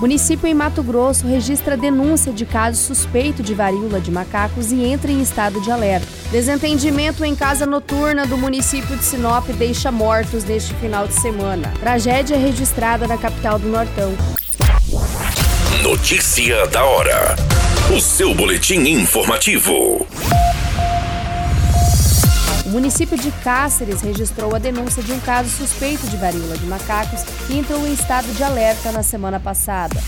Município em Mato Grosso registra denúncia de caso suspeito de varíola de macacos e entra em estado de alerta. Desentendimento em casa noturna do município de Sinop deixa mortos neste final de semana. Tragédia registrada na capital do Nortão. Notícia da hora. O seu boletim informativo. O município de Cáceres registrou a denúncia de um caso suspeito de varíola de macacos que entrou em estado de alerta na semana passada.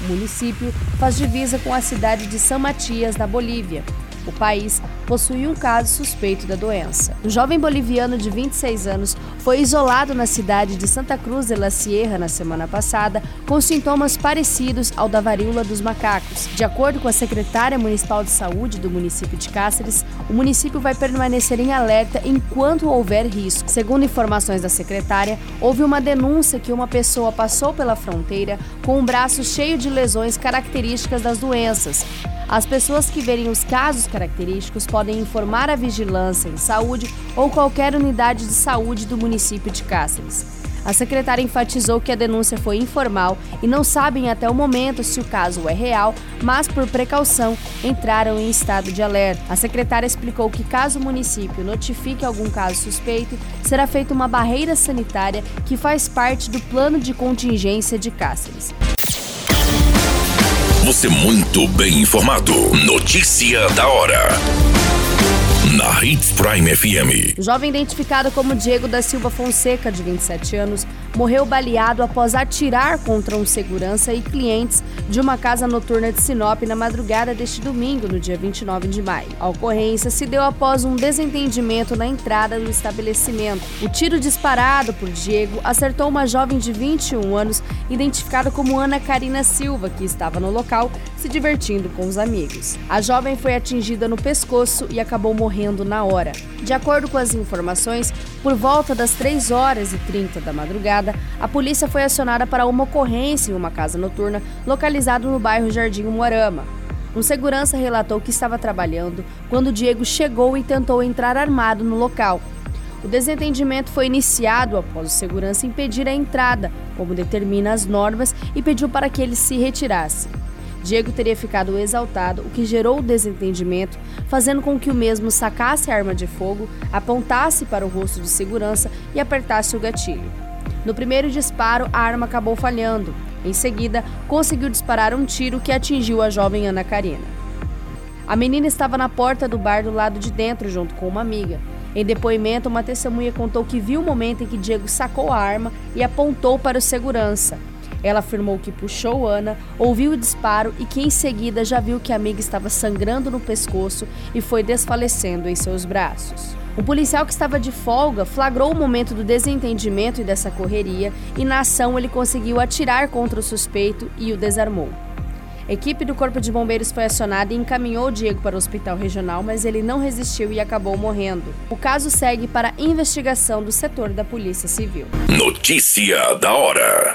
O município faz divisa com a cidade de São Matias, na Bolívia. O país possui um caso suspeito da doença. Um jovem boliviano de 26 anos foi isolado na cidade de Santa Cruz de la Sierra na semana passada com sintomas parecidos ao da varíola dos macacos. De acordo com a secretária municipal de saúde do município de Cáceres, o município vai permanecer em alerta enquanto houver risco. Segundo informações da secretária, houve uma denúncia que uma pessoa passou pela fronteira com um braço cheio de lesões características das doenças. As pessoas que verem os casos característicos podem informar a vigilância em saúde ou qualquer unidade de saúde do município de Cáceres. A secretária enfatizou que a denúncia foi informal e não sabem até o momento se o caso é real, mas por precaução entraram em estado de alerta. A secretária explicou que caso o município notifique algum caso suspeito, será feita uma barreira sanitária que faz parte do plano de contingência de Cáceres. Você muito bem informado. Notícia da hora. Na Hits Prime FM. Jovem identificado como Diego da Silva Fonseca, de 27 anos, morreu baleado após atirar contra um segurança e clientes de uma casa noturna de Sinop na madrugada deste domingo, no dia 29 de maio. A ocorrência se deu após um desentendimento na entrada do estabelecimento. O tiro disparado por Diego acertou uma jovem de 21 anos, identificada como Ana Karina Silva, que estava no local se divertindo com os amigos. A jovem foi atingida no pescoço e acabou morrendo na hora. De acordo com as informações, por volta das 3 horas e 30 da madrugada, a polícia foi acionada para uma ocorrência em uma casa noturna localizada no bairro Jardim Moarama. Um segurança relatou que estava trabalhando quando Diego chegou e tentou entrar armado no local. O desentendimento foi iniciado após o segurança impedir a entrada, como determina as normas, e pediu para que ele se retirasse. Diego teria ficado exaltado, o que gerou o desentendimento, fazendo com que o mesmo sacasse a arma de fogo, apontasse para o rosto de segurança e apertasse o gatilho. No primeiro disparo, a arma acabou falhando. Em seguida, conseguiu disparar um tiro que atingiu a jovem Ana Karina. A menina estava na porta do bar do lado de dentro, junto com uma amiga. Em depoimento, uma testemunha contou que viu o momento em que Diego sacou a arma e apontou para o segurança. Ela afirmou que puxou Ana, ouviu o disparo e que em seguida já viu que a amiga estava sangrando no pescoço e foi desfalecendo em seus braços. O policial que estava de folga flagrou o momento do desentendimento e dessa correria e na ação ele conseguiu atirar contra o suspeito e o desarmou. A equipe do Corpo de Bombeiros foi acionada e encaminhou o Diego para o hospital regional, mas ele não resistiu e acabou morrendo. O caso segue para investigação do setor da Polícia Civil. Notícia da hora.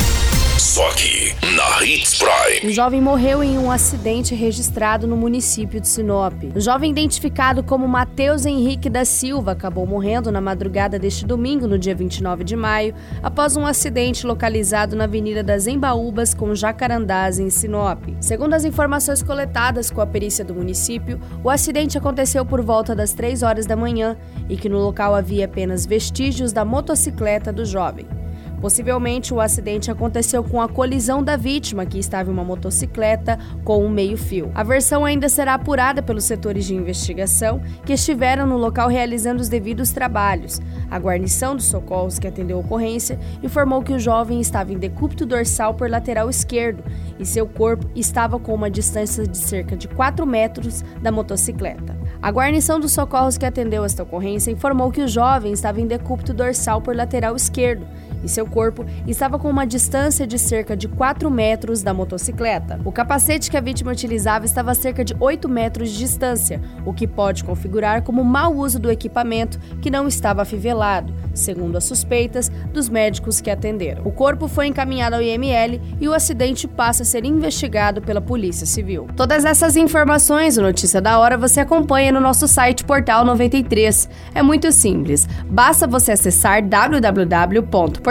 Só aqui, na Hits Prime. Um jovem morreu em um acidente registrado no município de Sinop. O jovem identificado como Matheus Henrique da Silva acabou morrendo na madrugada deste domingo, no dia 29 de maio, após um acidente localizado na Avenida das Embaúbas com Jacarandás, em Sinop. Segundo as informações coletadas com a perícia do município, o acidente aconteceu por volta das 3 horas da manhã e que no local havia apenas vestígios da motocicleta do jovem. Possivelmente, o acidente aconteceu com a colisão da vítima, que estava em uma motocicleta com um meio-fio. A versão ainda será apurada pelos setores de investigação que estiveram no local realizando os devidos trabalhos. A guarnição dos socorros que atendeu a ocorrência informou que o jovem estava em decúbito dorsal por lateral esquerdo e seu corpo estava com uma distância de cerca de 4 metros da motocicleta. A guarnição dos socorros que atendeu esta ocorrência informou que o jovem estava em decúbito dorsal por lateral esquerdo e seu corpo estava com uma distância de cerca de 4 metros da motocicleta. O capacete que a vítima utilizava estava a cerca de 8 metros de distância, o que pode configurar como mau uso do equipamento que não estava afivelado, segundo as suspeitas dos médicos que atenderam. O corpo foi encaminhado ao IML e o acidente passa a ser investigado pela Polícia Civil. Todas essas informações, o Notícia da Hora, você acompanha no nosso site Portal 93. É muito simples, basta você acessar www.portal